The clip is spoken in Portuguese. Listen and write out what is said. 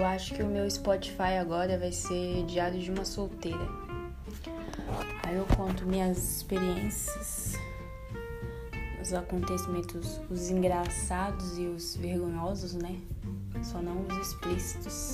eu acho que o meu Spotify agora vai ser Diário de uma Solteira. Aí eu conto minhas experiências, os acontecimentos, os engraçados e os vergonhosos, né? Só não os explícitos.